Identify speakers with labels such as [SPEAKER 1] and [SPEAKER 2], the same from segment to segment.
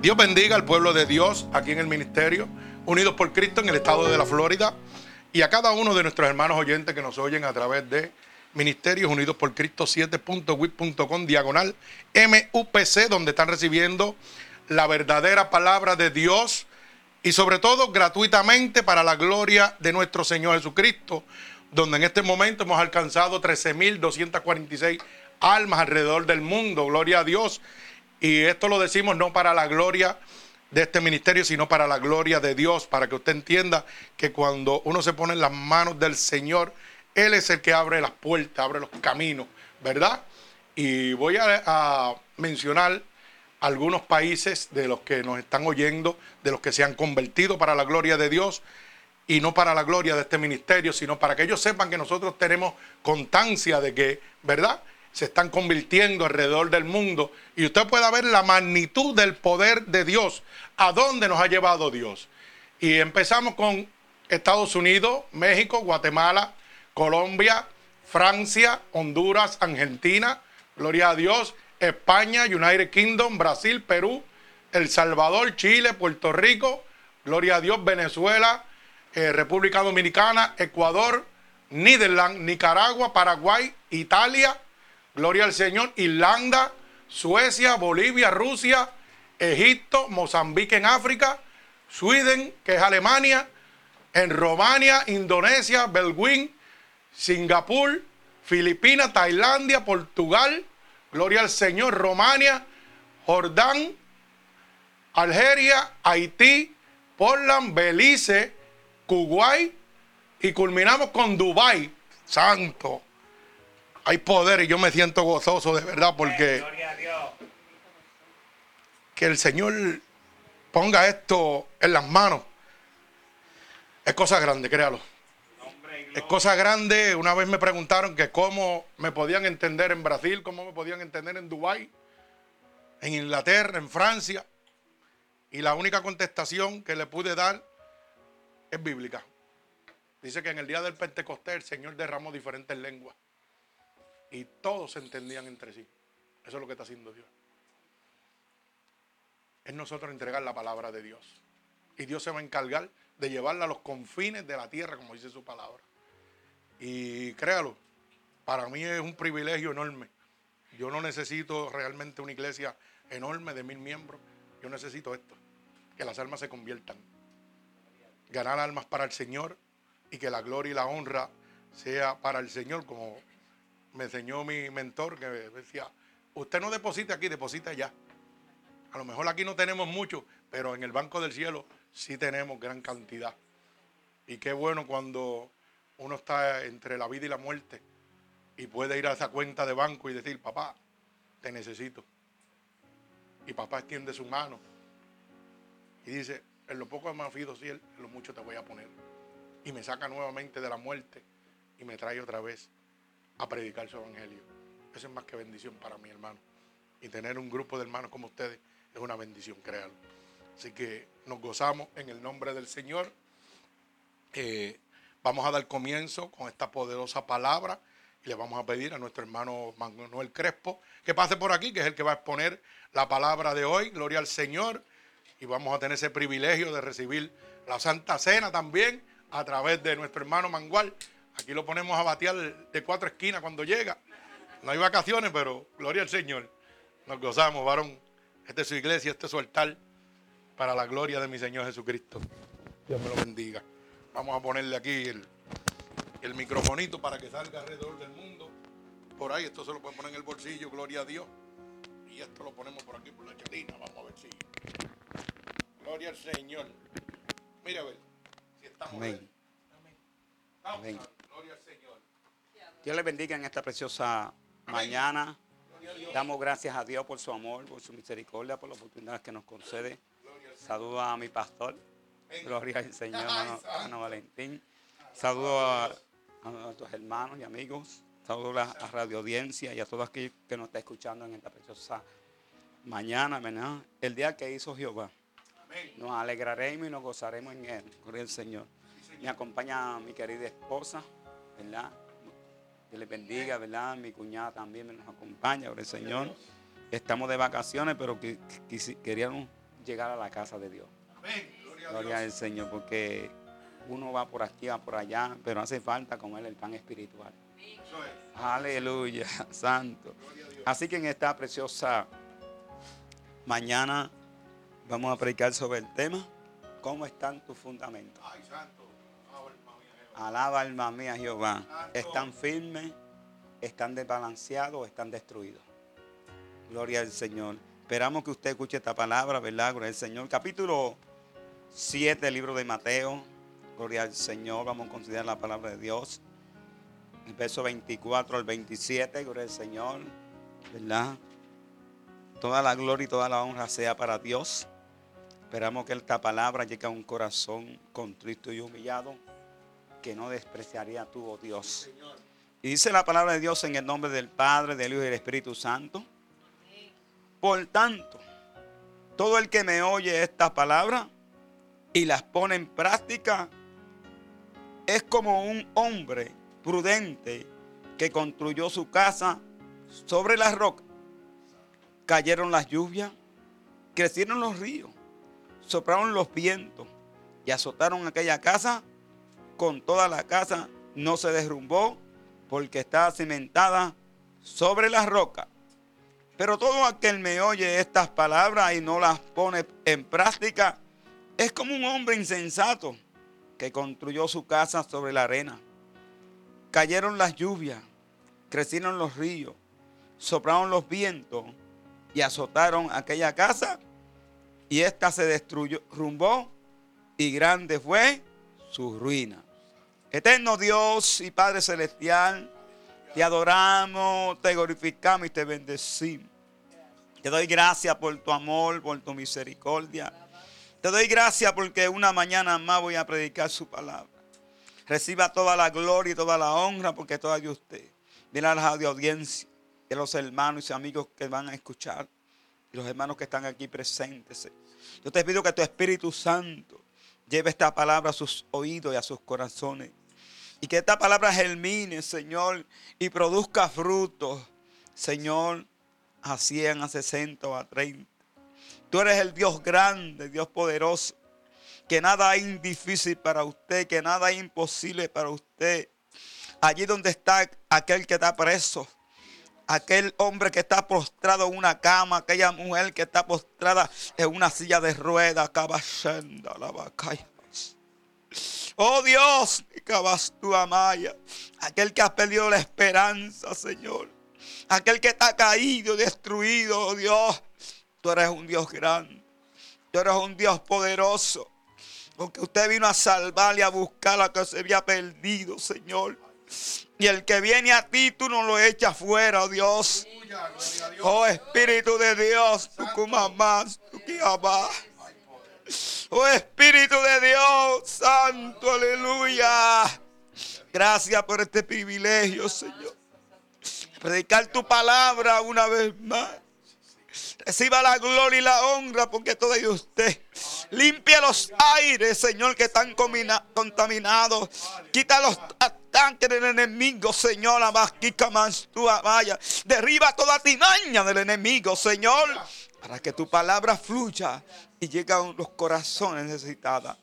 [SPEAKER 1] Dios bendiga al pueblo de Dios aquí en el ministerio, unidos por Cristo en el estado de la Florida, y a cada uno de nuestros hermanos oyentes que nos oyen a través de Ministerios Unidos por Cristo 7.wit.com diagonal MUPC, donde están recibiendo la verdadera palabra de Dios y sobre todo gratuitamente para la gloria de nuestro Señor Jesucristo, donde en este momento hemos alcanzado 13.246 almas alrededor del mundo, gloria a Dios. Y esto lo decimos no para la gloria de este ministerio, sino para la gloria de Dios, para que usted entienda que cuando uno se pone en las manos del Señor, Él es el que abre las puertas, abre los caminos, ¿verdad? Y voy a, mencionar algunos países de los que nos están oyendo, de los que se han convertido para la gloria de Dios y no para la gloria de este ministerio, sino para que ellos sepan que nosotros tenemos constancia de que, ¿verdad? Se están convirtiendo alrededor del mundo y usted pueda ver la magnitud del poder de Dios, a dónde nos ha llevado Dios. Y empezamos con Estados Unidos, México, Guatemala, Colombia, Francia, Honduras, Argentina, gloria a Dios, España, United Kingdom, Brasil, Perú, El Salvador, Chile, Puerto Rico, gloria a Dios, Venezuela, eh, República Dominicana, Ecuador, Niderland, Nicaragua, Paraguay, Italia, Gloria al Señor. Irlanda, Suecia, Bolivia, Rusia, Egipto, Mozambique en África, Sweden, que es Alemania, en Romania, Indonesia, Belguín, Singapur, Filipinas, Tailandia, Portugal, Gloria al Señor, Romania, Jordán, Algeria, Haití, Portland, Belice, Kuwait y culminamos con Dubai. Santo hay poder y yo me siento gozoso de verdad porque que el Señor ponga esto en las manos es cosa grande, créalo. Es cosa grande. Una vez me preguntaron que cómo me podían entender en Brasil, cómo me podían entender en Dubái, en Inglaterra, en Francia. Y la única contestación que le pude dar es bíblica. Dice que en el día del Pentecostés el Señor derramó diferentes lenguas y todos se entendían entre sí. Eso es lo que está haciendo Dios. Es nosotros entregar la palabra de Dios. Y Dios se va a encargar de llevarla a los confines de la tierra, como dice su palabra. Y créalo, para mí es un privilegio enorme. Yo no necesito realmente una iglesia enorme de mil miembros. Yo necesito esto, que las almas se conviertan. Ganar almas para el Señor y que la gloria y la honra sea para el Señor, como me enseñó mi mentor que decía, usted no deposite aquí, deposita allá. A lo mejor aquí no tenemos mucho, pero en el banco del cielo sí tenemos gran cantidad. Y qué bueno cuando uno está entre la vida y la muerte y puede ir a esa cuenta de banco y decir, papá, te necesito. Y papá extiende su mano y dice, en lo poco me ha sido fiel, en lo mucho te voy a poner. Y me saca nuevamente de la muerte y me trae otra vez a predicar su evangelio. Eso es más que bendición para mi hermano. Y tener un grupo de hermanos como ustedes es una bendición, créanlo. Así que nos gozamos en el nombre del Señor. Eh, vamos a dar comienzo con esta poderosa palabra y le vamos a pedir a nuestro hermano Manuel Crespo que pase por aquí, que es el que va a exponer la palabra de hoy. Gloria al Señor. Y vamos a tener ese privilegio de recibir la Santa Cena también a través de nuestro hermano Mangual. Aquí lo ponemos a batear de cuatro esquinas cuando llega. No hay vacaciones, pero gloria al Señor. Nos gozamos, varón. Esta es su iglesia, este es su altar para la gloria de mi Señor Jesucristo. Dios me lo bendiga. Vamos a ponerle aquí el, el microfonito para que salga alrededor del mundo. Por ahí, esto se lo pueden poner en el bolsillo, gloria a Dios. Y esto lo ponemos por aquí, por la chatina. Vamos a ver si. Gloria al Señor. Mira a ver si estamos
[SPEAKER 2] Amén. Amén. Dios le bendiga en esta preciosa mañana. Damos gracias a Dios por su amor, por su misericordia, por la oportunidad que nos concede. Saludo a mi pastor. Gloria al Señor, hermano, Valentín. Saludo a, nuestros hermanos y amigos. Saludo a, la Radio Audiencia y a todos aquellos que nos están escuchando en esta preciosa mañana, ¿verdad? El día que hizo Jehová. Nos alegraremos y nos gozaremos en él. Gloria al Señor. Me acompaña mi querida esposa, ¿verdad? Que le bendiga, ¿verdad? Mi cuñada también nos acompaña, por el Señor. Estamos de vacaciones, pero que, queríamos llegar a la casa de Dios. Gloria al Señor, porque uno va por aquí, va por allá, pero hace falta comer el pan espiritual. Aleluya, santo. Así que en esta preciosa mañana vamos a predicar sobre el tema, ¿cómo están tus fundamentos? Alaba alma mía Jehová. ¿Están firmes? ¿Están desbalanceados? ¿Están destruidos? Gloria al Señor. Esperamos que usted escuche esta palabra, ¿verdad? Gloria al Señor. Capítulo 7 del libro de Mateo. Gloria al Señor. Vamos a considerar la palabra de Dios. El verso 24 al 27. Gloria al Señor. ¿Verdad? Toda la gloria y toda la honra sea para Dios. Esperamos que esta palabra llegue a un corazón contrito y humillado que no despreciaría tu oh Dios. Y dice la palabra de Dios en el nombre del Padre, del Hijo y del Espíritu Santo. Por tanto, todo el que me oye esta palabra y las pone en práctica es como un hombre prudente que construyó su casa sobre la roca. Cayeron las lluvias, crecieron los ríos, soplaron los vientos y azotaron aquella casa con toda la casa, no se derrumbó porque está cimentada sobre la roca. Pero todo aquel me oye estas palabras y no las pone en práctica es como un hombre insensato que construyó su casa sobre la arena. Cayeron las lluvias, crecieron los ríos, soplaron los vientos y azotaron aquella casa y ésta se destruyó, rumbó y grande fue su ruina. Eterno Dios y Padre Celestial, te adoramos, te glorificamos y te bendecimos. Te doy gracias por tu amor, por tu misericordia. Te doy gracias porque una mañana más voy a predicar su palabra. Reciba toda la gloria y toda la honra porque toda de usted. A la audiencia, de los hermanos y amigos que van a escuchar y los hermanos que están aquí presentes. Yo te pido que tu Espíritu Santo lleve esta palabra a sus oídos y a sus corazones. Y que esta palabra germine, Señor, y produzca frutos, Señor, a 100, a 60 o a 30. Tú eres el Dios grande, Dios poderoso, que nada es difícil para usted, que nada es imposible para usted. Allí donde está aquel que está preso, aquel hombre que está postrado en una cama, aquella mujer que está postrada en una silla de ruedas, la vaca. Oh Dios, tu amaya, aquel que ha perdido la esperanza, Señor. Aquel que está caído, destruido, oh Dios. Tú eres un Dios grande. Tú eres un Dios poderoso. Porque usted vino a salvarle, a buscar a que se había perdido, Señor. Y el que viene a ti, tú no lo echas fuera, oh Dios. Oh Espíritu de Dios, tu más, tu Oh Espíritu de Dios, Santo, aleluya. Gracias por este privilegio, Señor. Predicar tu palabra una vez más. Reciba la gloria y la honra porque todo de usted. Limpia los aires, Señor, que están contaminados. Quita los ataques del enemigo, Señor. vaya. Derriba toda tinaña del enemigo, Señor. Para que tu palabra fluya y llegue a los corazones necesitados.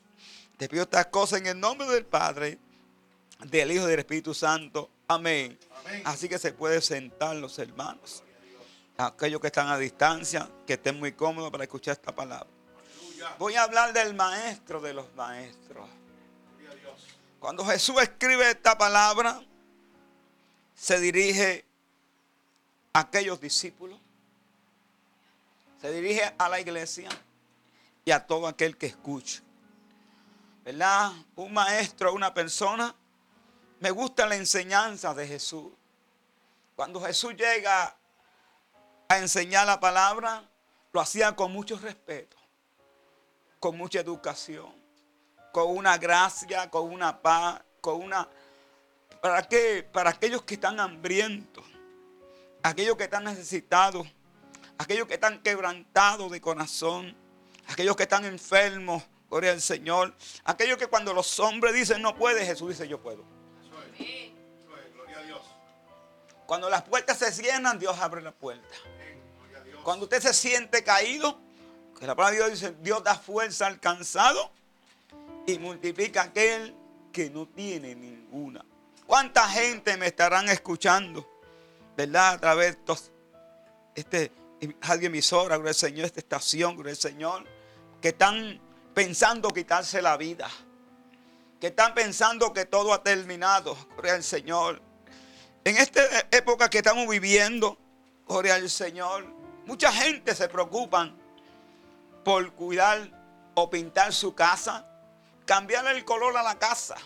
[SPEAKER 2] Te pido estas cosas en el nombre del Padre, del Hijo y del Espíritu Santo. Amén. Así que se puede sentar los hermanos. Aquellos que están a distancia, que estén muy cómodos para escuchar esta palabra. Voy a hablar del maestro de los maestros. Cuando Jesús escribe esta palabra, se dirige a aquellos discípulos, se dirige a la iglesia y a todo aquel que escuche. ¿Verdad? Un maestro, una persona. Me gusta la enseñanza de Jesús. Cuando Jesús llega a enseñar la palabra, lo hacía con mucho respeto, con mucha educación, con una gracia, con una paz, con una... ¿Para qué? Para aquellos que están hambrientos, aquellos que están necesitados, aquellos que están quebrantados de corazón, aquellos que están enfermos, gloria al Señor, aquellos que cuando los hombres dicen no puede, Jesús dice yo puedo. Cuando las puertas se cierran, Dios abre la puerta. Cuando usted se siente caído, Que la palabra de Dios dice, Dios da fuerza al cansado y multiplica aquel que no tiene ninguna. ¿Cuánta gente me estarán escuchando? ¿Verdad? A través de este radio emisora, gloria al Señor, esta estación, gloria al Señor, que están pensando quitarse la vida, que están pensando que todo ha terminado, gloria al Señor. En esta época que estamos viviendo, gloria al Señor, mucha gente se preocupa por cuidar o pintar su casa, cambiarle el color a la casa,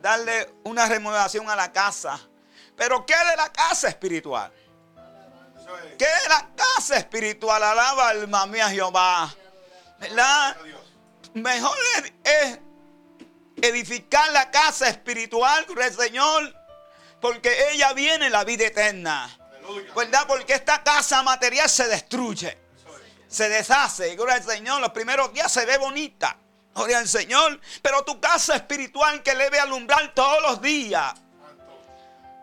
[SPEAKER 2] darle una remodelación a la casa. Pero ¿qué de la casa espiritual? ¿Qué de la casa espiritual? Alaba alma mía Jehová. ¿Verdad? Mejor es edificar la casa espiritual, el Señor, porque ella viene la vida eterna. ¿Verdad? Porque esta casa material se destruye, se deshace. Gloria al Señor, los primeros días se ve bonita. Gloria al Señor. Pero tu casa espiritual que le debe alumbrar todos los días.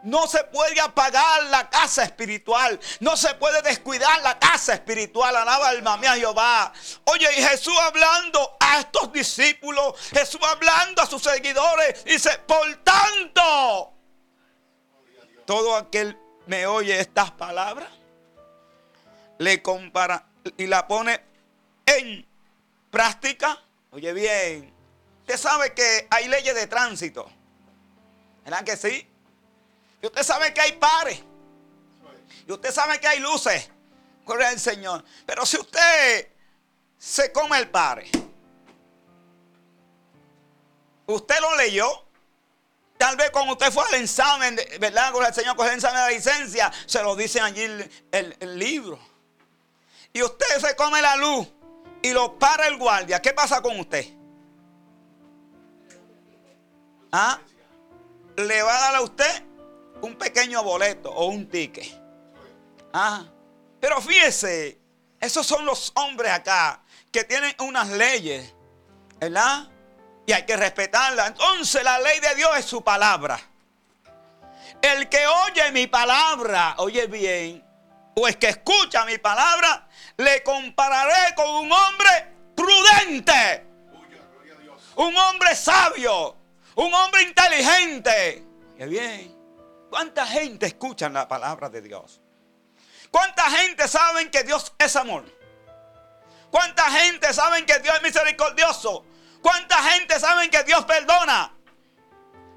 [SPEAKER 2] No se puede apagar la casa espiritual. No se puede descuidar la casa espiritual. Alaba alma mía Jehová. Oye, y Jesús hablando a estos discípulos. Jesús hablando a sus seguidores. Dice, por tanto, todo aquel me oye estas palabras, le compara y la pone en práctica. Oye bien, usted sabe que hay leyes de tránsito. ¿Verdad que sí? Y usted sabe que hay pares. Y usted sabe que hay luces. Gloria el Señor. Pero si usted se come el pare, usted lo leyó. Tal vez cuando usted fue al examen, ¿verdad? Con el Señor coge el examen de la licencia, se lo dicen allí el, el libro. Y usted se come la luz y lo para el guardia. ¿Qué pasa con usted? ¿Ah? Le va a dar a usted un pequeño boleto o un ticket. Ah, pero fíjese, esos son los hombres acá que tienen unas leyes, ¿verdad? Y hay que respetarlas. Entonces la ley de Dios es su palabra. El que oye mi palabra, oye bien, o es que escucha mi palabra, le compararé con un hombre prudente. Un hombre sabio. Un hombre inteligente. Qué bien. ¿Cuánta gente escucha la palabra de Dios? ¿Cuánta gente saben que Dios es amor? ¿Cuánta gente saben que Dios es misericordioso? ¿Cuánta gente saben que Dios perdona?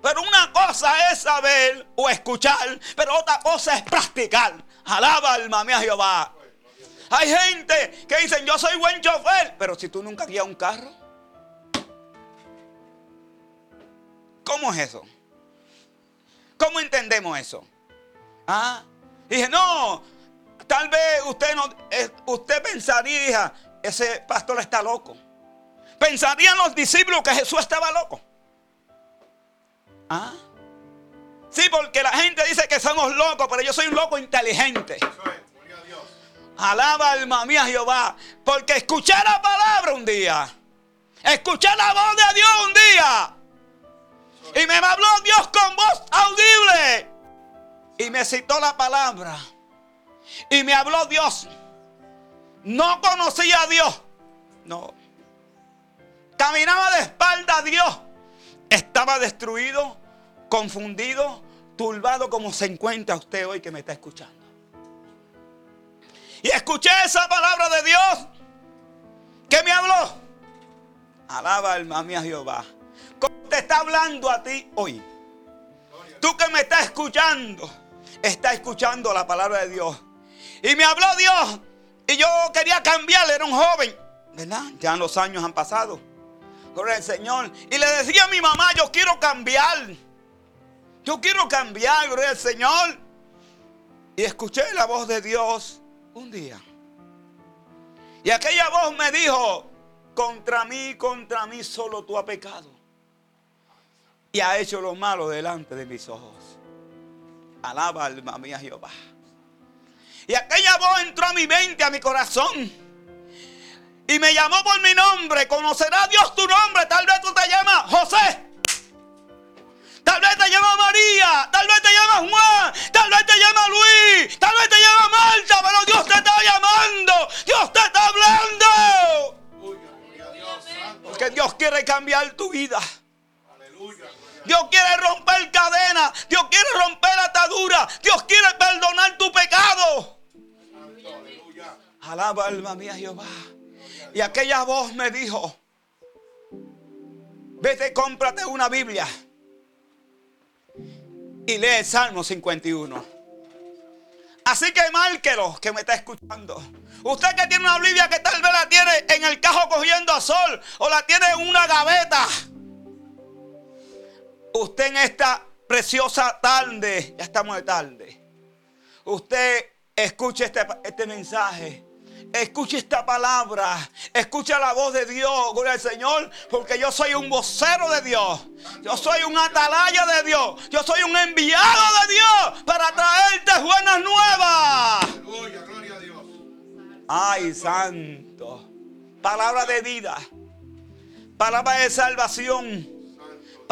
[SPEAKER 2] Pero una cosa es saber o escuchar, pero otra cosa es practicar. Alaba alma mía Jehová. Hay gente que dicen, yo soy buen chofer, pero si tú nunca guías un carro, ¿cómo es eso? ¿Cómo entendemos eso? ¿Ah? Dije, no, tal vez usted no, eh, usted pensaría, ese pastor está loco. Pensarían los discípulos que Jesús estaba loco. ¿Ah? Sí, porque la gente dice que somos locos, pero yo soy un loco inteligente. Alaba alma mía Jehová. Porque escuché la palabra un día. Escuché la voz de Dios un día. Y me habló Dios con voz audible. Y me citó la palabra. Y me habló Dios. No conocía a Dios. No. Caminaba de espalda a Dios. Estaba destruido, confundido, turbado como se encuentra usted hoy que me está escuchando. Y escuché esa palabra de Dios que me habló. Alaba alma mía Jehová te está hablando a ti hoy? Tú que me estás escuchando, estás escuchando la palabra de Dios. Y me habló Dios. Y yo quería cambiar, era un joven. ¿Verdad? Ya los años han pasado. Gloria al Señor. Y le decía a mi mamá, yo quiero cambiar. Yo quiero cambiar, gloria al Señor. Y escuché la voz de Dios un día. Y aquella voz me dijo, contra mí, contra mí solo tú has pecado y ha hecho lo malo delante de mis ojos. Alaba alma mía Jehová. Y aquella voz entró a mi mente, a mi corazón. Y me llamó por mi nombre. Conocerá Dios tu nombre. Tal vez tú te llamas José. Tal vez te llama María. Tal vez te llama Juan. Tal vez te llama Luis. Tal vez te llama Marta. Pero Dios te está llamando. Dios te está hablando. quiere cambiar tu vida. Dios quiere romper cadenas. Dios quiere romper ataduras. Dios quiere perdonar tu pecado. Alaba alma mía Jehová. Y aquella voz me dijo, vete, cómprate una Biblia y lee el Salmo 51. Así que márquelo, que me está escuchando. Usted que tiene una Biblia que tal vez la tiene en el cajo cogiendo a sol o la tiene en una gaveta. Usted en esta preciosa tarde, ya estamos de tarde. Usted escuche este, este mensaje. Escuche esta palabra. Escucha la voz de Dios. Gloria al Señor. Porque yo soy un vocero de Dios. Yo soy un atalaya de Dios. Yo soy un enviado de Dios para traerte buenas nuevas.
[SPEAKER 1] Aleluya, gloria a Dios.
[SPEAKER 2] Ay, santo. Palabra de vida. Palabra de salvación.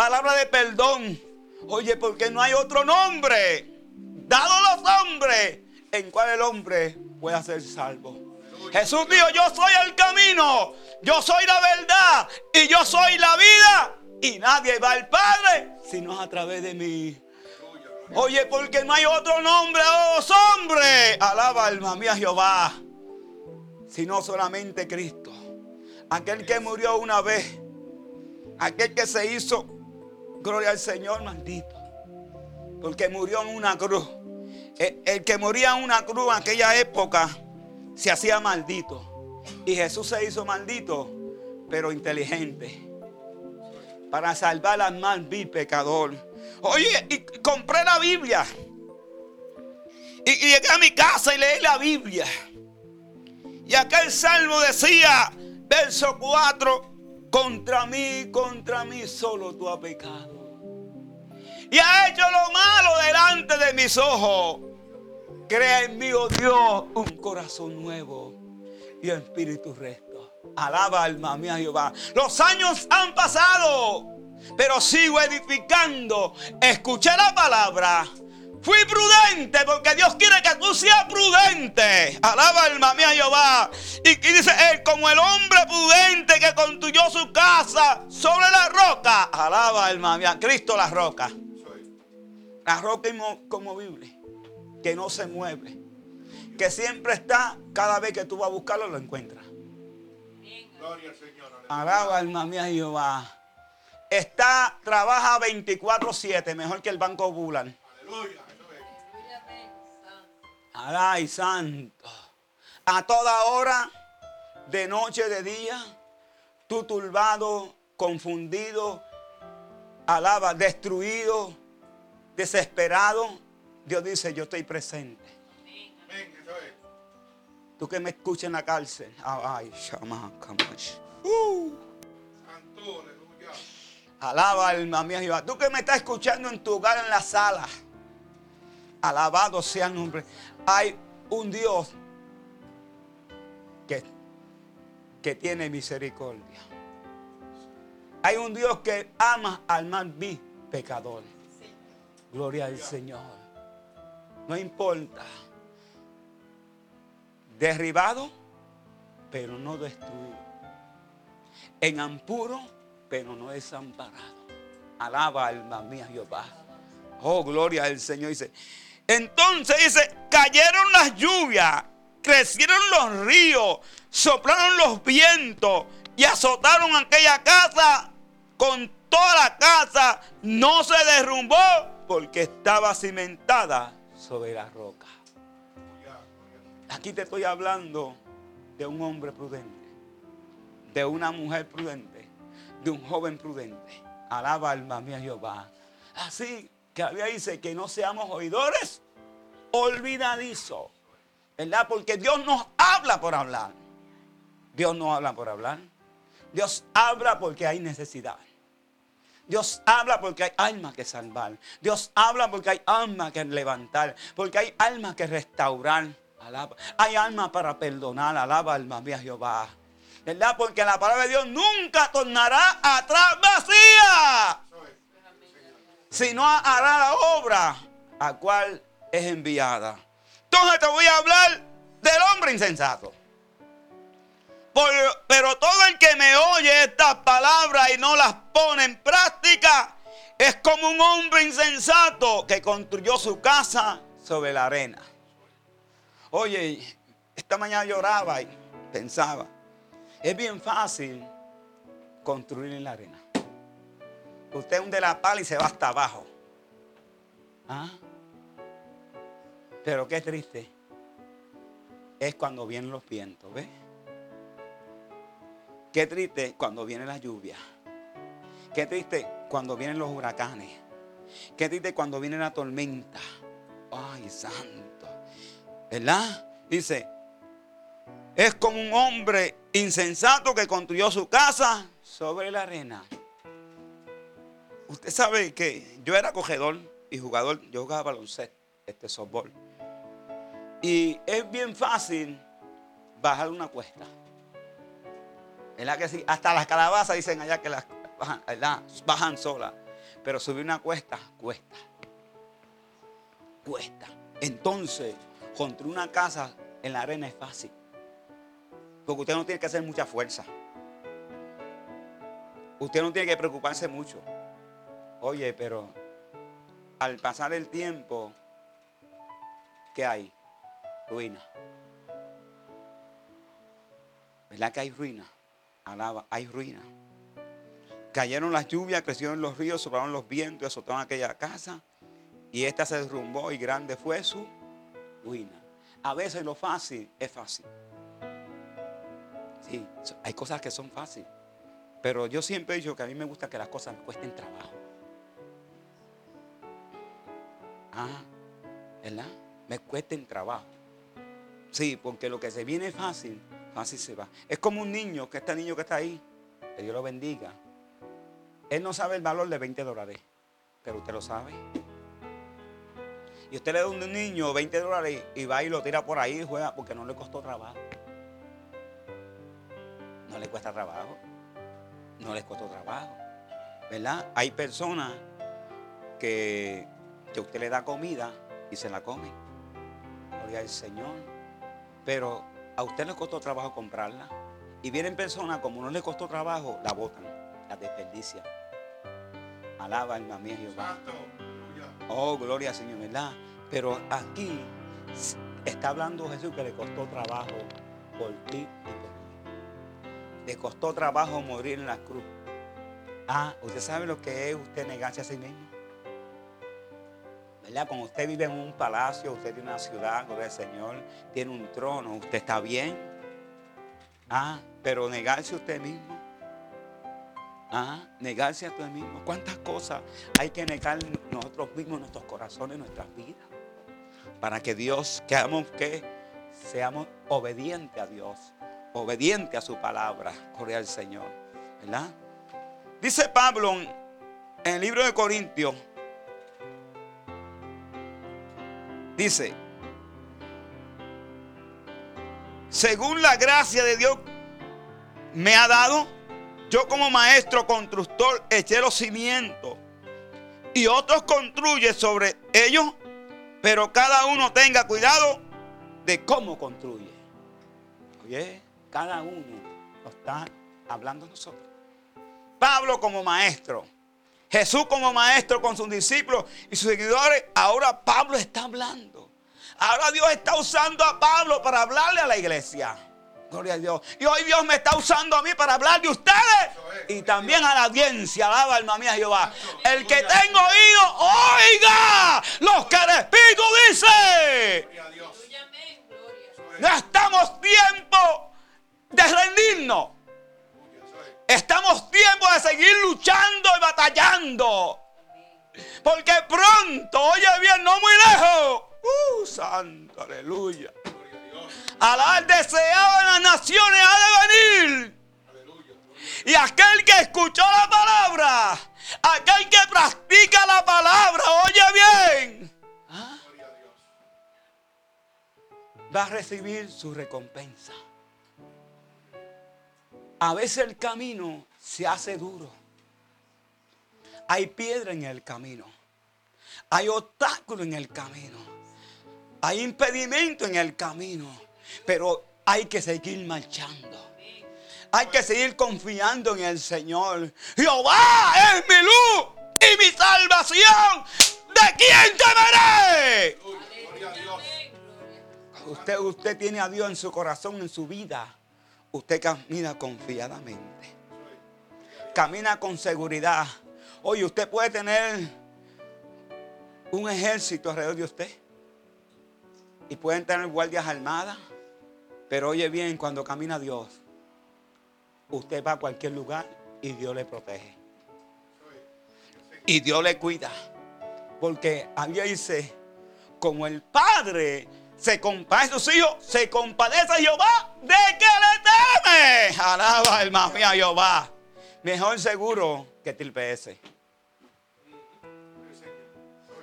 [SPEAKER 2] Palabra de perdón. Oye, porque no hay otro nombre dado a los hombres en cual el hombre pueda ser salvo. Jesús dijo, yo soy el camino, yo soy la verdad y yo soy la vida. Y nadie va al Padre sino a través de mí. Oye, porque no hay otro nombre a los hombres. Alaba alma mía Jehová. Sino solamente Cristo. Aquel que murió una vez. Aquel que se hizo, gloria al Señor, maldito. Porque murió en una cruz. El, que moría en una cruz en aquella época se hacía maldito. Y Jesús se hizo maldito, pero inteligente. Para salvar al mal vil pecador. Oye, y compré la Biblia. Y, llegué a mi casa y leí la Biblia. Y acá el salmo decía, verso 4, contra mí, contra mí solo tú has pecado. Y ha hecho lo malo delante de mis ojos. Crea en mí, oh Dios, un corazón nuevo y espíritu recto. Alaba alma mía Jehová. Los años han pasado, pero sigo edificando. Escuché la palabra. Fui prudente porque Dios quiere que tú seas prudente. Alaba alma mía Jehová. Y, y dice él, como el hombre prudente que construyó su casa sobre la roca. Alaba alma mía. Cristo la roca. La roca inmo- conmovible, que no se mueve, que siempre está, cada vez que tú vas a buscarlo lo encuentras.
[SPEAKER 1] Gloria al Señor.
[SPEAKER 2] Alaba alma mía Jehová. Está, trabaja 24-7, mejor que el Banco Bulan.
[SPEAKER 1] Aleluya.
[SPEAKER 2] Ay, santo. A toda hora, de noche, de día, tú turbado, confundido, alaba, destruido, desesperado. Dios dice, yo estoy presente. Tú que me escuchas en la cárcel. Ay, kamash. Uh. Alaba alma mía Jehová. Tú que me estás escuchando en tu hogar en la sala. Alabado sea el nombre. Hay un Dios que, que tiene misericordia. Hay un Dios que ama al mal vil pecador. Gloria al Señor. No importa. Derribado, pero no destruido. En ampuro, pero no desamparado. Alaba alma mía Jehová. Oh, gloria al Señor. Dice. Entonces dice, cayeron las lluvias, crecieron los ríos, soplaron los vientos y azotaron aquella casa con toda la casa. No se derrumbó porque estaba cimentada sobre la roca. Aquí te estoy hablando de un hombre prudente, de una mujer prudente, de un joven prudente. Alaba alma mía Jehová. Así que había dice que no seamos oidores olvidadizos. ¿Verdad? Porque Dios nos habla por hablar. Dios no habla por hablar. Dios habla porque hay necesidad. Dios habla porque hay alma que salvar. Dios habla porque hay alma que levantar. Porque hay alma que restaurar. Hay alma para perdonar. Alaba alma mía Jehová. ¿Verdad? Porque la palabra de Dios nunca tornará atrás vacía. Sino hará la obra a cual es enviada. Entonces te voy a hablar del hombre insensato. Pero todo el que me oye estas palabras y no las pone en práctica es como un hombre insensato que construyó su casa sobre la arena. Oye, esta mañana lloraba y pensaba, es bien fácil construir en la arena. Usted hunde la pala y se va hasta abajo. ¿Ah? Pero qué triste es cuando vienen los vientos, ¿ves? Qué triste cuando viene la lluvia. Qué triste cuando vienen los huracanes. Qué triste cuando viene la tormenta. Ay, santo. ¿Verdad? Dice, es como un hombre insensato que construyó su casa sobre la arena. Usted sabe que yo era cogedor y jugador, yo jugaba baloncesto, este softball. Y es bien fácil bajar una cuesta. ¿Verdad que sí? Hasta las calabazas dicen allá que las bajan, bajan solas. Pero subir una cuesta, cuesta. Cuesta. Entonces, construir una casa en la arena es fácil. Porque usted no tiene que hacer mucha fuerza. Usted no tiene que preocuparse mucho. Oye, pero al pasar el tiempo, ¿qué hay? Ruina. ¿Verdad que hay ruina? Alaba, hay ruina. Cayeron las lluvias, crecieron los ríos, soplaron los vientos azotaron aquella casa. Y esta se derrumbó y grande fue su ruina. A veces lo fácil es fácil. Sí, hay cosas que son fáciles. Pero yo siempre he dicho que a mí me gusta que las cosas me cuesten trabajo. Ah, ¿verdad? Me cuesten trabajo. Sí, porque lo que se viene fácil, fácil se va. Es como un niño, que este niño que está ahí, que Dios lo bendiga. Él no sabe el valor de 20 dólares, pero usted lo sabe. Y usted le da a un niño 20 dólares y va y lo tira por ahí y juega porque no le costó trabajo. No le cuesta trabajo. No les costó trabajo. ¿Verdad? Hay personas que, que usted le da comida y se la come. Gloria al Señor. Pero a usted le costó trabajo comprarla. Y vienen personas, como no le costó trabajo, la botan, la desperdician. Alaba alma mía Jehová. Oh, gloria al Señor, ¿verdad? Pero aquí está hablando Jesús que le costó trabajo por ti y por mí. Le costó trabajo morir en la cruz. Ah, ¿usted sabe lo que es usted negarse a sí mismo? ¿Verdad? Cuando usted vive en un palacio, usted tiene una ciudad, gloria al Señor, tiene un trono, usted está bien. Ah, pero negarse a usted mismo. Ah, negarse a usted mismo. ¿Cuántas cosas hay que negar nosotros mismos, nuestros corazones, nuestras vidas? Para que Dios, que que seamos obedientes a Dios, obedientes a su palabra, gloria al Señor. ¿Verdad? Dice Pablo en el libro de Corintios, dice, según la gracia de Dios me ha dado, yo como maestro constructor eché los cimientos y otros construyen sobre ellos, pero cada uno tenga cuidado de cómo construye. Oye, cada uno lo está hablando nosotros. Pablo como maestro, Jesús como maestro con sus discípulos y sus seguidores, ahora Pablo está hablando. Ahora Dios está usando a Pablo para hablarle a la iglesia. Gloria a Dios. Y hoy Dios me está usando a mí para hablar de ustedes. Y también a la audiencia. Alaba alma mía Jehová. El que tenga oído, oiga lo que el Espíritu dice. No estamos tiempo de rendirnos. Estamos tiempo de seguir luchando y batallando. Porque pronto, oye bien, no muy lejos. Uh, santo, aleluya. Al deseado de las naciones ha de venir. Y aquel que escuchó la palabra, aquel que practica la palabra, oye bien, ¿ah? va a recibir su recompensa. A veces el camino se hace duro. Hay piedra en el camino. Hay obstáculos en el camino. Hay impedimento en el camino. Pero hay que seguir marchando. Hay que seguir confiando en el Señor. Jehová es mi luz y mi salvación. ¿De quién temeré? Usted, usted tiene a Dios en su corazón, en su vida. Usted camina confiadamente. Camina con seguridad. Oye, usted puede tener un ejército alrededor de usted. Y pueden tener guardias armadas. Pero oye bien, cuando camina Dios, usted va a cualquier lugar y Dios le protege. Y Dios le cuida. Porque había dice, como el Padre se compadece a sus hijos, se compadece a Jehová de que le teme. Alaba alma mía Jehová. Mejor seguro que TLPS.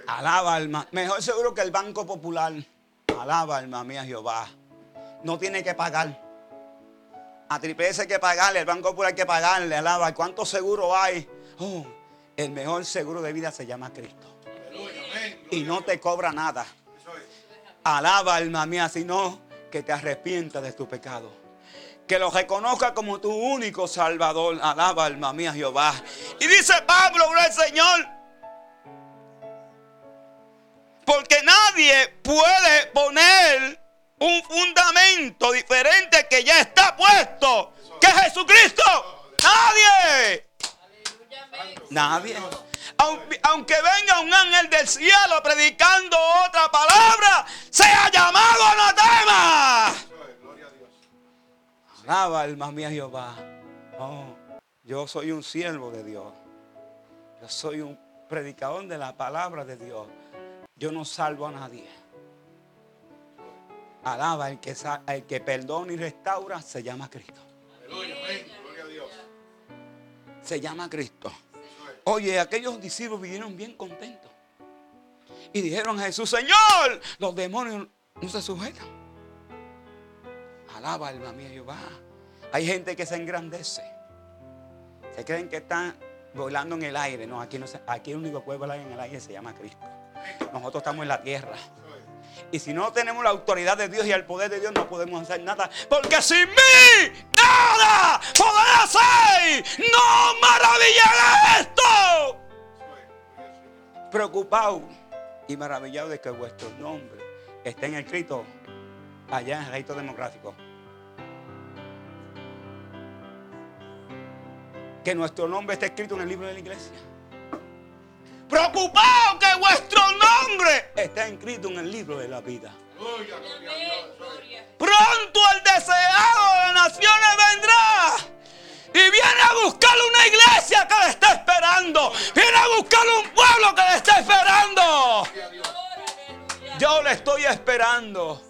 [SPEAKER 2] Alaba alma. Mejor seguro que el Banco Popular. Alaba alma mía Jehová. No tiene que pagar. A TLPS hay que pagarle, al Banco Popular hay que pagarle. Alaba. ¿Cuánto seguro hay? Oh, el mejor seguro de vida se llama Cristo. Y no te cobra nada. Alaba alma mía, sino que te arrepientas de tu pecado. Que lo reconozca como tu único salvador. Alaba alma mía Jehová. Y dice Pablo, el Señor. Porque nadie puede poner un fundamento diferente que ya está puesto. Que Jesucristo. Nadie. Nadie. Aunque venga un ángel del cielo predicando otra palabra, sea llamado anatema. Alaba alma mía Jehová. Oh, yo soy un siervo de Dios. Yo soy un predicador de la palabra de Dios. Yo no salvo a nadie. Alaba el que, el que perdona y restaura, se llama Cristo. Se llama Cristo. Oye, aquellos discípulos vinieron bien contentos. Y dijeron a Jesús, Señor, los demonios no se sujetan. Alaba alma mía Jehová. Hay gente que se engrandece. Se creen que están volando en el aire. No, aquí, no aquí el único que volar en el aire se llama Cristo. Nosotros estamos en la tierra. Y si no tenemos la autoridad de Dios y el poder de Dios, no podemos hacer nada. Porque sin mí, nada podré hacer. No maravilla esto. Preocupado y maravillado de que vuestro nombre esté en escrito allá en el registro democrático. Que nuestro nombre esté escrito en el libro de la iglesia preocupado que vuestro nombre está escrito en el libro de la vida. Pronto el deseado de las naciones vendrá. Y viene a buscar una iglesia que le está esperando. Viene a buscar un pueblo que le está esperando. Yo le estoy esperando.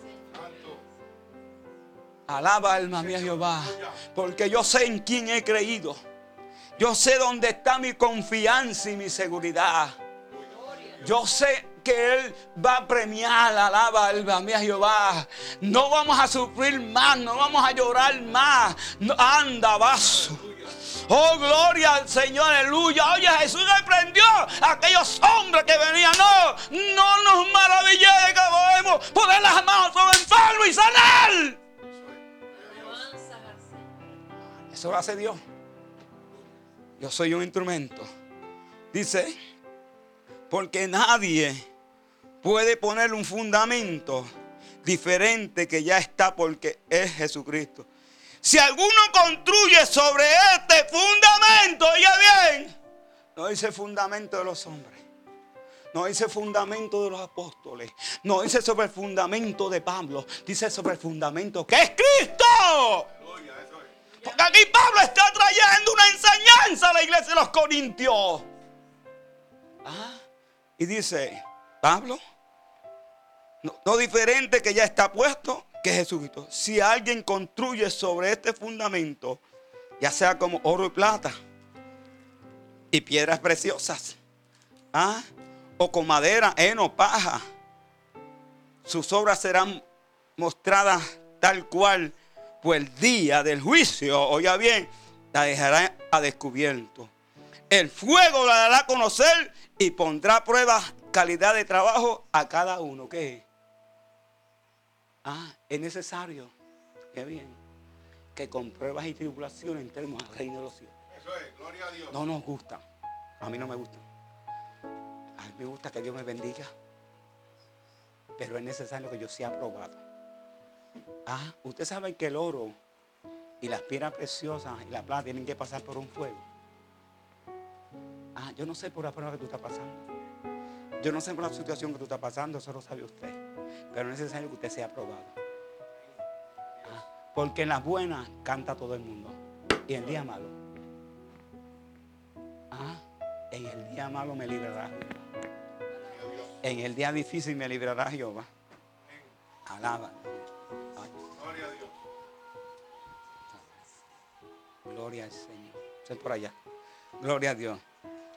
[SPEAKER 2] Alaba alma mía Jehová. Porque yo sé en quién he creído. Yo sé dónde está mi confianza y mi seguridad. Yo sé que Él va a premiar, alaba alma mía Jehová. No vamos a sufrir más, no vamos a llorar más. anda, vaso. Oh, gloria al Señor, aleluya. Oye, Jesús reprendió a aquellos hombres que venían. No, no nos maravillé de que podemos poner las manos sobre el enfermo y sanar. Eso lo hace Dios. Yo soy un instrumento. Dice, porque nadie puede poner un fundamento diferente que ya está porque es Jesucristo. Si alguno construye sobre este fundamento, oye bien, no dice fundamento de los hombres, no dice fundamento de los apóstoles, no dice sobre el fundamento de Pablo, dice sobre el fundamento que es Cristo. Porque aquí Pablo está trayendo una enseñanza a la iglesia de los Corintios. Ah, y dice, Pablo, no, diferente que ya está puesto que Jesucristo. Si alguien construye sobre este fundamento, ya sea como oro y plata y piedras preciosas, ¿ah? o con madera, heno, paja, sus obras serán mostradas tal cual pues el día del juicio, oiga bien, la dejará a descubierto. El fuego la dará a conocer y pondrá a prueba calidad de trabajo a cada uno. ¿Qué? Ah, es necesario. Qué bien. que con pruebas y tribulaciones entremos al reino de los cielos.
[SPEAKER 1] Eso es, gloria a Dios.
[SPEAKER 2] No nos gusta. A mí no me gusta. A mí me gusta que Dios me bendiga. Pero es necesario que yo sea aprobado. Ah, usted sabe que el oro y las piedras preciosas y la plata tienen que pasar por un fuego. Ah, yo no sé por la prueba que tú estás pasando. Yo no sé por la situación que tú estás pasando, eso lo sabe usted. Pero es necesario que usted sea aprobado. Porque en las buenas canta todo el mundo. Y en el día malo. Ah, en el día malo me librará Jehová. En el día difícil me librará Jehová. Alaba.
[SPEAKER 1] Gloria a Dios.
[SPEAKER 2] Gloria al Señor. Estoy por allá. Gloria a Dios.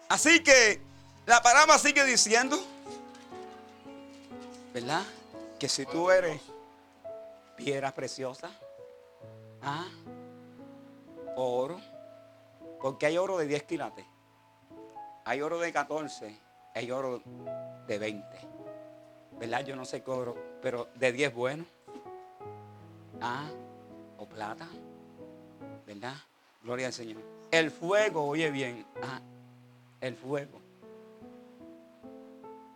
[SPEAKER 2] Así que la palabra sigue diciendo, ¿verdad? Que si tú eres piedra preciosa, ¿ah? oro, porque hay oro de 10 quilates, hay oro de 14, hay oro de 20, ¿verdad? Yo no sé qué oro, pero de 10 bueno, ¿ah? O plata, ¿verdad? Gloria al Señor. El fuego, oye bien, ah, el fuego.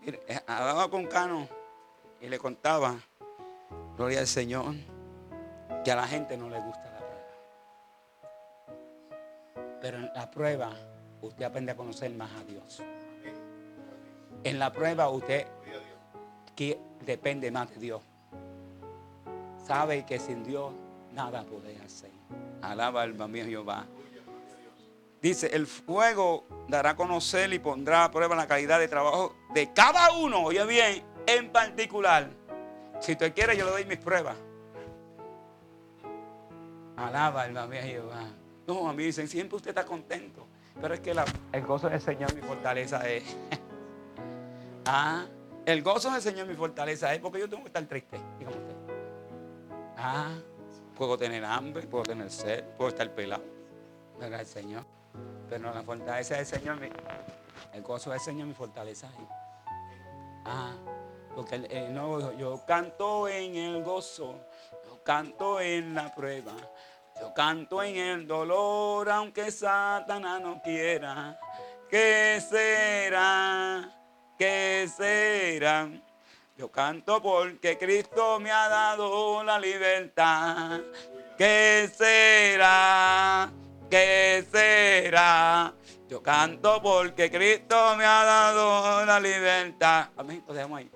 [SPEAKER 2] Mire, eh, hablaba con Cano y le contaba, gloria al Señor, que a la gente no le gusta la prueba. Pero en la prueba usted aprende a conocer más a Dios. En la prueba usted que depende más de Dios. Sabe que sin Dios nada puede hacer. Alaba alma mía Jehová. Dice, el fuego dará a conocer y pondrá a prueba la calidad de trabajo de cada uno, oye bien, en particular. Si usted quiere, yo le doy mis pruebas. Alaba alma mía Jehová. No, a mí dicen, siempre usted está contento. Pero es que la- el gozo del Señor mi fortaleza es. ah, el gozo del Señor mi fortaleza es porque yo tengo que estar triste. Dígame usted. Ah, puedo tener hambre, puedo tener sed, puedo estar pelado. ¿Verdad el Señor? Pero la fortaleza del Señor, mi- el gozo del Señor mi fortaleza es. Ah, porque nuevo dijo, yo canto en el gozo, yo canto en la prueba, yo canto en el dolor, aunque Satanás no quiera. ¿Qué será? ¿Qué será? Yo canto porque Cristo me ha dado la libertad. ¿Qué será? ¿Qué será? Yo canto porque Cristo me ha dado la libertad. Amén. Lo dejamos ahí.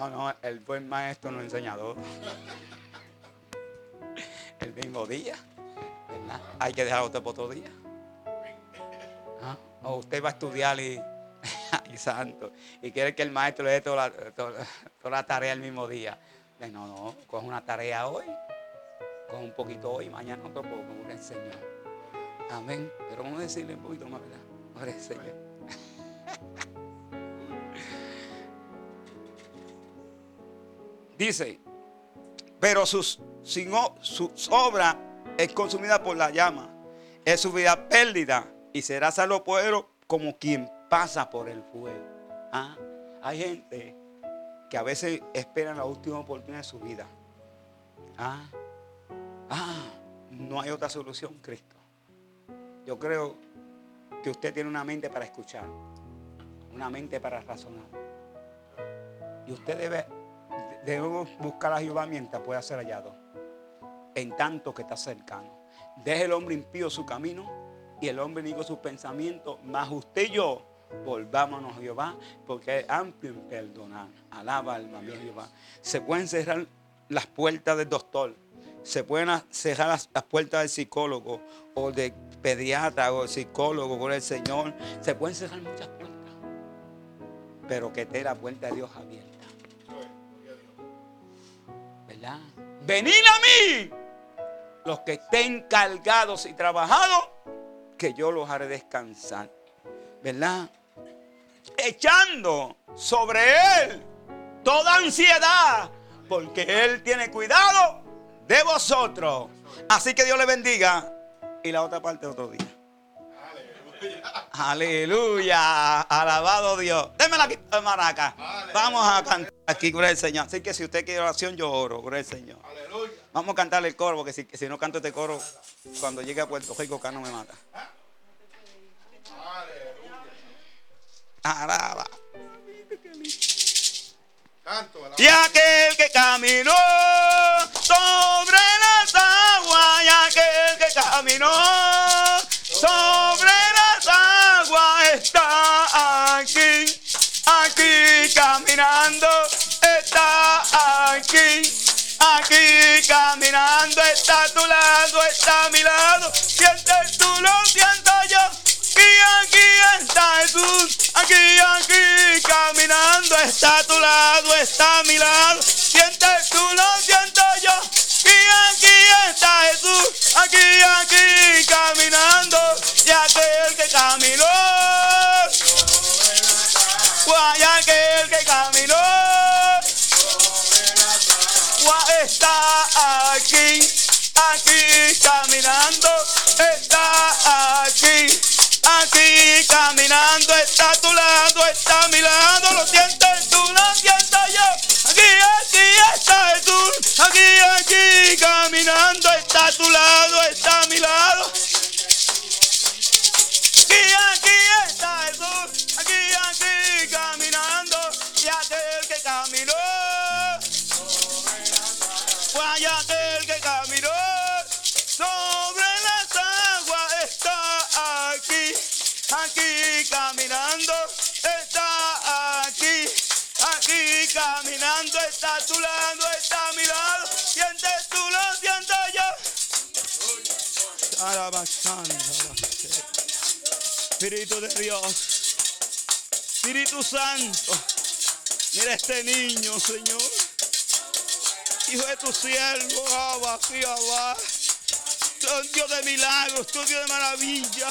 [SPEAKER 2] No, no, el buen maestro nos enseñador. El mismo día. ¿verdad? Hay que dejar usted por otro día. ¿Ah? O usted va a estudiar y, ay, santo, y quiere que el maestro le dé toda la, toda- toda la tarea el mismo día. No, no, coge una tarea hoy, coge un poquito hoy, mañana otro poco, gloria al Señor. Amén. Pero vamos a decirle un poquito más, ¿verdad? Al Señor. Dice, pero sus, sin o- su obra es consumida por la llama. Es su vida pérdida y será salvo como quien pasa por el fuego. Ah, Hay gente que a veces espera la última oportunidad de su vida. Ah, ah, no hay otra solución, Cristo. Yo creo que usted tiene una mente para escuchar, una mente para razonar. Y usted debe, debe buscar a Jehová mientras pueda ser hallado, en tanto que está cercano. Deje el hombre impío su camino y el hombre niego sus pensamientos, mas usted y yo volvámonos a Jehová, porque es amplio en perdonar. Alaba alma mía Jehová. Se pueden cerrar las puertas del doctor, se pueden cerrar las, puertas del psicólogo o del pediatra o del psicólogo por el Señor. Se pueden cerrar muchas puertas, pero que esté la puerta de Dios abierta. Venid a mí, los que estén cargados y trabajados, que yo los haré descansar. ¿Verdad? Echando sobre él toda ansiedad, porque él tiene cuidado de vosotros. Así que Dios le bendiga. Y la otra parte otro día. Aleluya. Alabado Dios. Déme la maraca. Vamos a cantar aquí, gloria al Señor. Así que si usted quiere oración, yo oro, gloria al Señor. Vamos a cantarle el coro, porque si, si no canto este coro, cuando llegue a Puerto Rico, acá no me mata. Alaba. Y aquel que caminó sobre caminando, está a tu lado, está a mi lado, sientes tú, lo siento yo, y aquí está Jesús, aquí, aquí caminando, está a tu lado, está a mi lado, sientes tú, lo siento yo, y aquí está Jesús, aquí, aquí caminando, y aquel que caminó, y aquel que caminó, está aquí, aquí caminando, está aquí, aquí caminando, está a tu lado, está a mi lado, lo sientes tú, lo siento yo, aquí, aquí está Jesús, aquí, aquí caminando, está a tu lado, está está a tu lado, está a mi lado, sientes tú, lo siento yo. Alabazando, Espíritu de Dios, Espíritu Santo, mira este niño, Señor. Hijo de tu siervo, Abba, sí, Abba. Dios de milagros, tú Dios de maravilla.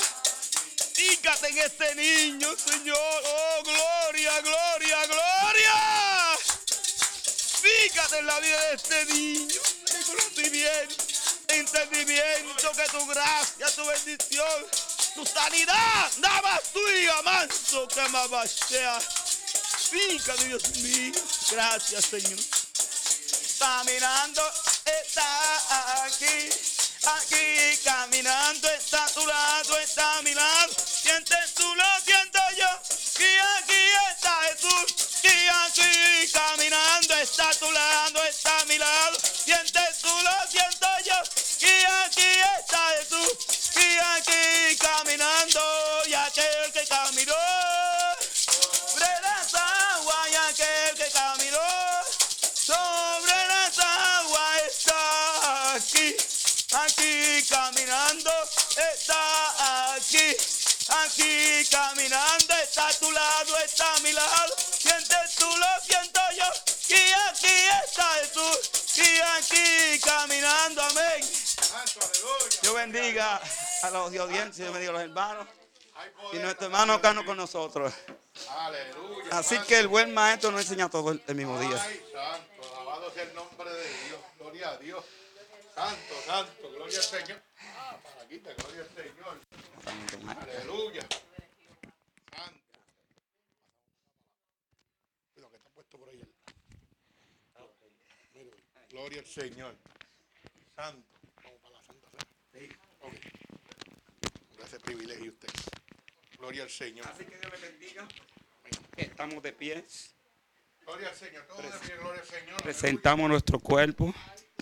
[SPEAKER 2] Fíjate en este niño, Señor. Oh, gloria, gloria, gloria. Fíjate en la vida de este niño. En conocimiento, entendimiento, que tu gracia, tu bendición, tu sanidad, nada tuya, manso, que sea. Fíjate, Dios mío. Gracias, Señor. Está mirando, está aquí, aquí caminando, está a tu lado, está a mi. Sientes tú, lo siento yo. Y aquí está Jesús, y aquí caminando, está a tu lado, está a mi lado. Sientes tú, lo siento yo. Y aquí está Jesús, y aquí caminando, y aquel que caminó. Sobre las aguas, y aquel que caminó. Sobre las aguas está aquí, aquí caminando, está aquí, aquí caminando, está a tu lado, está a mi lado, sientes tú, lo siento yo, y aquí está Jesús, y aquí caminando, amén. Dios bendiga a los de audiencia, Dios bendiga a los hermanos y nuestro hermano acá no con nosotros.
[SPEAKER 1] Aleluya.
[SPEAKER 2] Así que el buen maestro nos enseña todo el mismo día.
[SPEAKER 1] Ay, santo, alabado sea el nombre de Dios. Gloria a Dios. Santo, santo, gloria al Señor. Ah, para aquí, gloria al Señor. Aleluya. Santo. Cuidado que está puesto por ahí. Mire, Gloria al Señor. Santo. Vamos para la Santa Fe. Ok. Por ese privilegio usted. Gloria al Señor.
[SPEAKER 2] Así que Dios le bendiga. Estamos de pie.
[SPEAKER 1] Gloria al Señor. Todo de pie, gloria al Señor.
[SPEAKER 2] Presentamos nuestro cuerpo.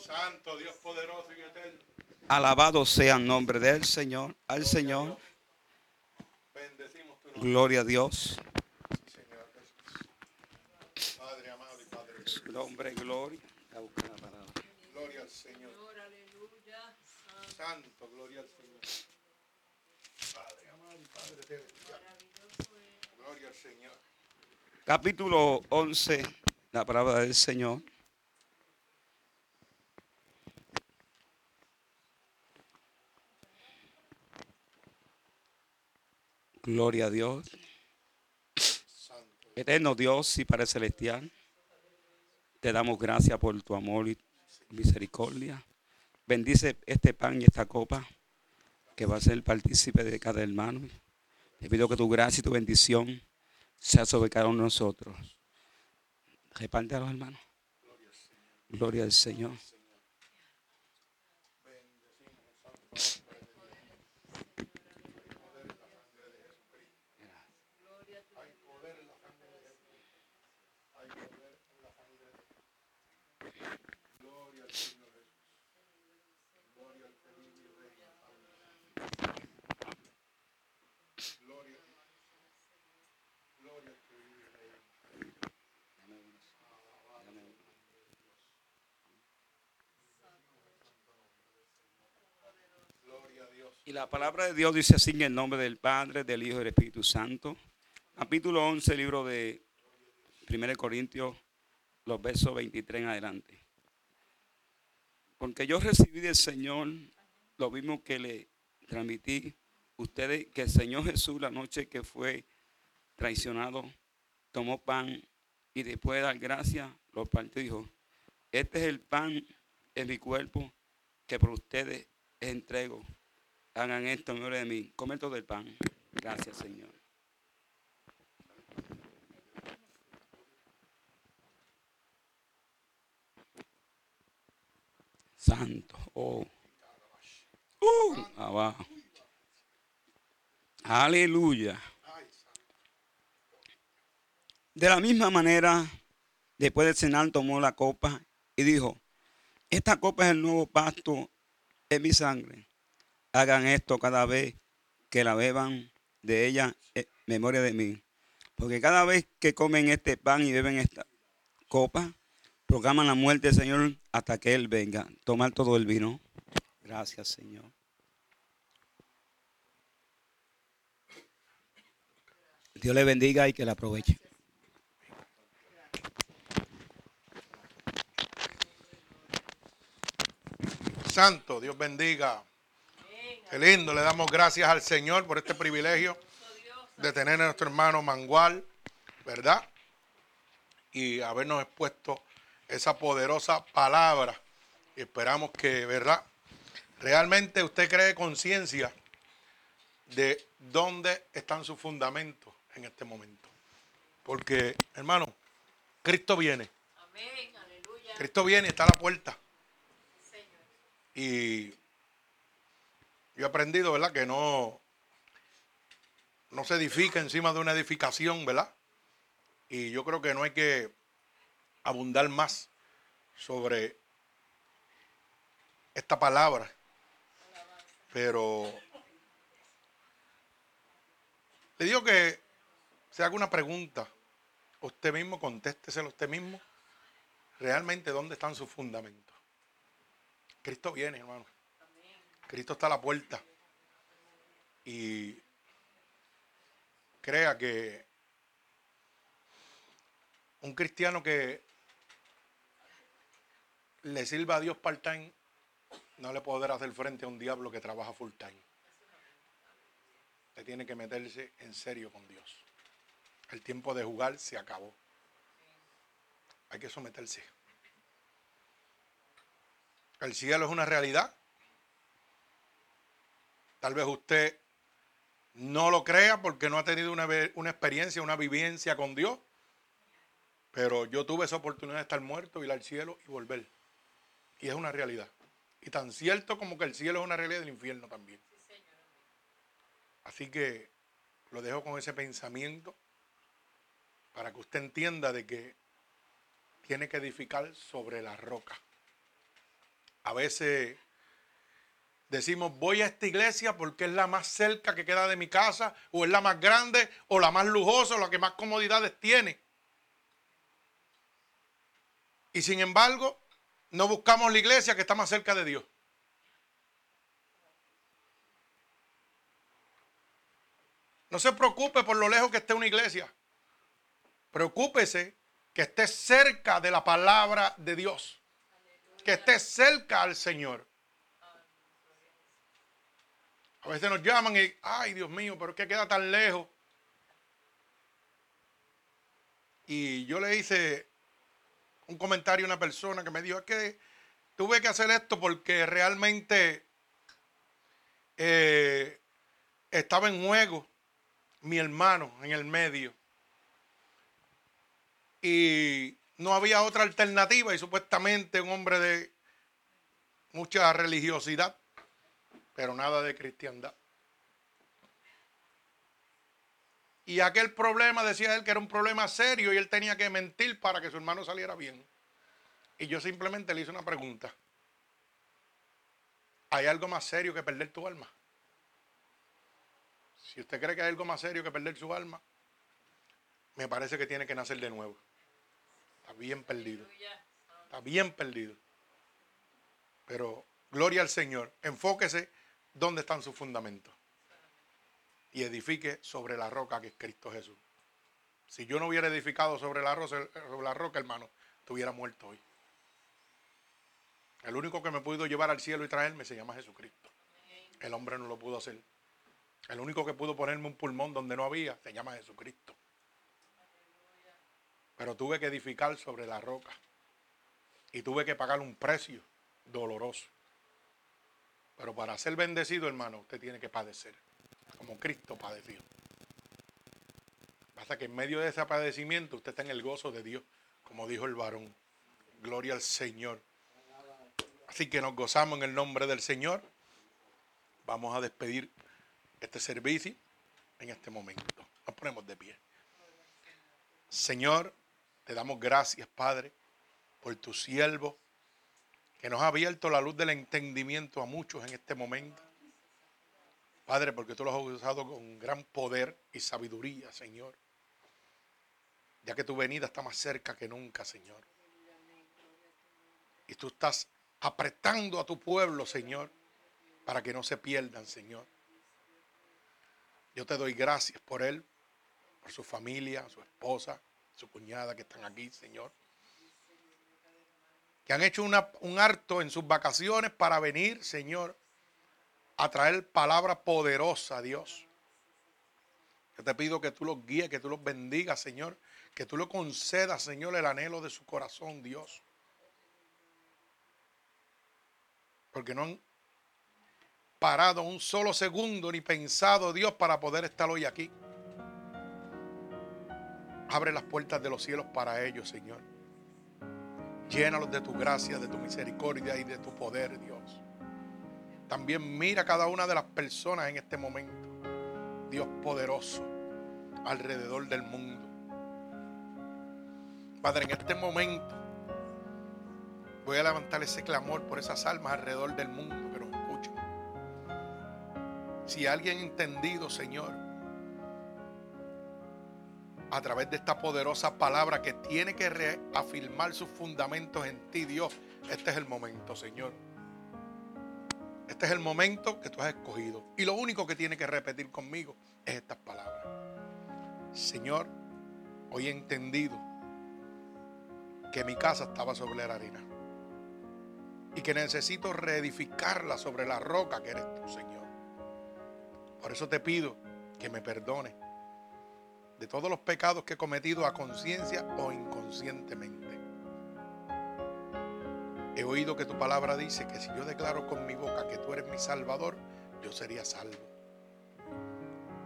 [SPEAKER 1] Santo, Dios poderoso y eterno.
[SPEAKER 2] Alabado sea el nombre del Señor. Al Señor.
[SPEAKER 1] Bendecimos tu nombre,
[SPEAKER 2] Gloria a Dios.
[SPEAKER 1] Señor Jesús. Padre amado y Padre.
[SPEAKER 2] nombre, gloria. Voy a buscar la palabra.
[SPEAKER 1] Gloria al Señor. Santo, gloria al Señor. Padre amado y Padre celestial. Gloria al Señor.
[SPEAKER 2] Capítulo 11. La palabra del Señor. Gloria a Dios. Eterno Dios y Padre Celestial, te damos gracias por tu amor y misericordia. Bendice este pan y esta copa que va a ser partícipe de cada hermano. Te pido que tu gracia y tu bendición sea sobre cada uno de nosotros. Reparte a los hermanos. Gloria al Señor. Y la palabra de Dios dice así en el nombre del Padre, del Hijo y del Espíritu Santo. Capítulo 11, libro de 1 Corintios, los versos 23 en adelante. Porque yo recibí del Señor lo mismo que le transmití ustedes, que el Señor Jesús la noche que fue traicionado, tomó pan y después de dar gracias, lo partió y dijo, este es el pan en mi cuerpo que por ustedes entrego Hagan esto en nombre de mí. Comer todo el pan. Gracias, Señor. Santo. Oh. Uh, abajo. Aleluya. De la misma manera, después del cenar tomó la copa y dijo, esta copa es el nuevo pacto en mi sangre hagan esto cada vez que la beban de ella en memoria de mí. Porque cada vez que comen este pan y beben esta copa, proclaman la muerte del Señor hasta que Él venga. Tomar todo el vino. Gracias, Señor. Dios le bendiga y que la aproveche.
[SPEAKER 1] Santo, Dios bendiga Qué lindo, le damos gracias al Señor por este privilegio de tener a nuestro hermano Mangual, ¿verdad? Y habernos expuesto esa poderosa palabra. Esperamos que, ¿verdad? Realmente usted cree conciencia de dónde están sus fundamentos en este momento. Porque, hermano, Cristo viene. Amén, aleluya. Cristo viene, está a la puerta. Y yo he aprendido, ¿verdad? Que no, no se edifica encima de una edificación, ¿verdad? Y yo creo que no hay que abundar más sobre esta palabra. Pero le digo que se haga una pregunta, usted mismo, contésteselo usted mismo. Realmente, ¿dónde están sus fundamentos? Cristo viene, hermano. Cristo está a la puerta. Y crea que un cristiano que le sirva a Dios part-time no le podrá hacer frente a un diablo que trabaja full-time. Usted tiene que meterse en serio con Dios. El tiempo de jugar se acabó. Hay que someterse. El cielo es una realidad. Tal vez usted no lo crea porque no ha tenido una, experiencia, una vivencia con Dios. Pero yo tuve esa oportunidad de estar muerto, ir al cielo y volver. Y es una realidad. Y tan cierto como que el cielo es una realidad del infierno también. Así que lo dejo con ese pensamiento para que usted entienda de que tiene que edificar sobre la roca. A veces Decimos, voy a esta iglesia porque es la más cerca que queda de mi casa, o es la más grande, o la más lujosa, o la que más comodidades tiene. Y sin embargo, no buscamos la iglesia que está más cerca de Dios. No se preocupe por lo lejos que esté una iglesia. Preocúpese que esté cerca de la palabra de Dios. Que esté cerca al Señor. A veces nos llaman y, ay Dios mío, pero es que queda tan lejos. Y yo le hice un comentario a una persona que me dijo, es que tuve que hacer esto porque realmente eh, estaba en juego mi hermano en el medio. Y no había otra alternativa y supuestamente un hombre de mucha religiosidad, pero nada de cristiandad. Y aquel problema, decía él, que era un problema serio y él tenía que mentir para que su hermano saliera bien. Y yo simplemente le hice una pregunta. ¿Hay algo más serio que perder tu alma? Si usted cree que hay algo más serio que perder su alma, me parece que tiene que nacer de nuevo. Está bien perdido. Está bien perdido. Pero gloria al Señor. Enfóquese dónde están sus fundamentos. Y edifique sobre la roca que es Cristo Jesús. Si yo no hubiera edificado sobre la, roca, hermano, estuviera muerto hoy. El único que me pudo llevar al cielo y traerme se llama Jesucristo. El hombre no lo pudo hacer. El único que pudo ponerme un pulmón donde no había se llama Jesucristo. Pero tuve que edificar sobre la roca. Y tuve que pagar un precio doloroso. Pero para ser bendecido, hermano, usted tiene que padecer. Como Cristo padeció. Basta que en medio de ese padecimiento usted está en el gozo de Dios, como dijo el varón. Gloria al Señor. Así que nos gozamos en el nombre del Señor. Vamos a despedir este servicio en este momento. Nos ponemos de pie. Señor, te damos gracias, Padre, por tu siervo, que nos ha abierto la luz del entendimiento a muchos en este momento. Padre, porque tú lo has usado con gran poder y sabiduría, Señor. Ya que tu venida está más cerca que nunca, Señor. Y tú estás apretando a tu pueblo, Señor, para que no se pierdan, Señor. Yo te doy gracias por él, por su familia, su esposa, su cuñada que están aquí, Señor. Que han hecho un harto en sus vacaciones para venir, Señor, a traer palabra poderosa a Dios. Yo te pido que tú los guíes, que tú los bendigas, Señor. Que tú le concedas, Señor, el anhelo de su corazón, Dios. Porque no han parado un solo segundo ni pensado, Dios, para poder estar hoy aquí. Abre las puertas de los cielos para ellos, Señor. Llénalos de tu gracia, de tu misericordia y de tu poder, Dios. También mira a cada una de las personas en este momento, Dios poderoso, alrededor del mundo. Padre, en este momento voy a levantar ese clamor por esas almas alrededor del mundo que nos escuchan. Si alguien entendido, Señor, a través de esta poderosa palabra que tiene que reafirmar sus fundamentos en ti, Dios, este es el momento, Señor. Este es el momento que tú has escogido. Y lo único que tiene que repetir conmigo es estas palabras. Señor, hoy he entendido que mi casa estaba sobre la arena y que necesito reedificarla sobre la roca que eres tú, Señor. Por eso te pido que me perdone de todos los pecados que he cometido a conciencia o inconscientemente. He oído que tu palabra dice que si yo declaro con mi boca que tú eres mi Salvador, yo sería salvo.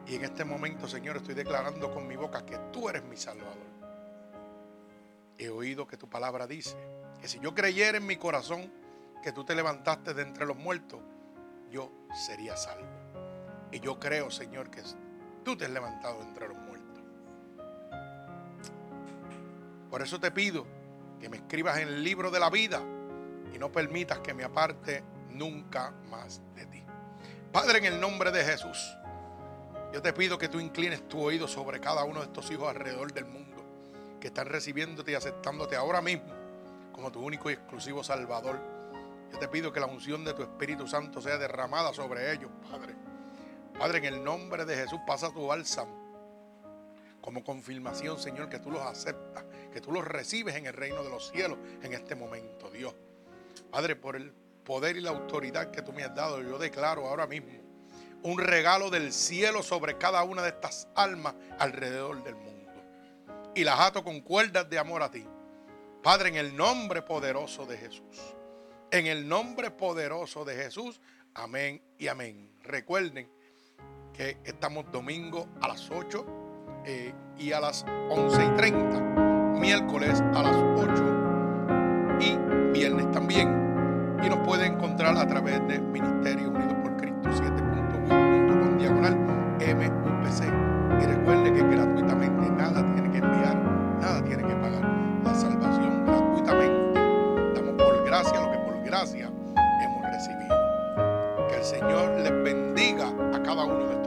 [SPEAKER 1] Y en este momento, Señor, estoy declarando con mi boca que tú eres mi Salvador. He oído que tu palabra dice que si yo creyera en mi corazón que tú te levantaste de entre los muertos, yo sería salvo. Y yo creo, Señor, que tú te has levantado de entre los muertos. Por eso te pido que me escribas en el libro de la vida y no permitas que me aparte nunca más de ti. Padre, en el nombre de Jesús, yo te pido que tú inclines tu oído sobre cada uno de estos hijos alrededor del mundo que están recibiéndote y aceptándote ahora mismo como tu único y exclusivo Salvador yo te pido que la unción de tu Espíritu Santo sea derramada sobre ellos, Padre. Padre, en el nombre de Jesús pasa tu bálsamo como confirmación, Señor, que tú los aceptas, que tú los recibes en el reino de los cielos en este momento, Dios. Padre, por el poder y la autoridad que tú me has dado, yo declaro ahora mismo un regalo del cielo sobre cada una de estas almas alrededor del mundo. Y las ato con cuerdas de amor a ti. Padre, en el nombre poderoso de Jesús. En el nombre poderoso de Jesús. Amén y amén. Recuerden que estamos domingo a las 8 eh, y a las 11 y 30, miércoles a las 8 y viernes también. Y nos puede encontrar a través de Ministerio Unido por Cristo 7.1.com diagonal MUPC. Y recuerde que gratuitamente nada tiene que enviar, nada tiene que pagar. La salvación gratuitamente. Damos por gracia lo que por gracia hemos recibido. Que el Señor les bendiga a cada uno de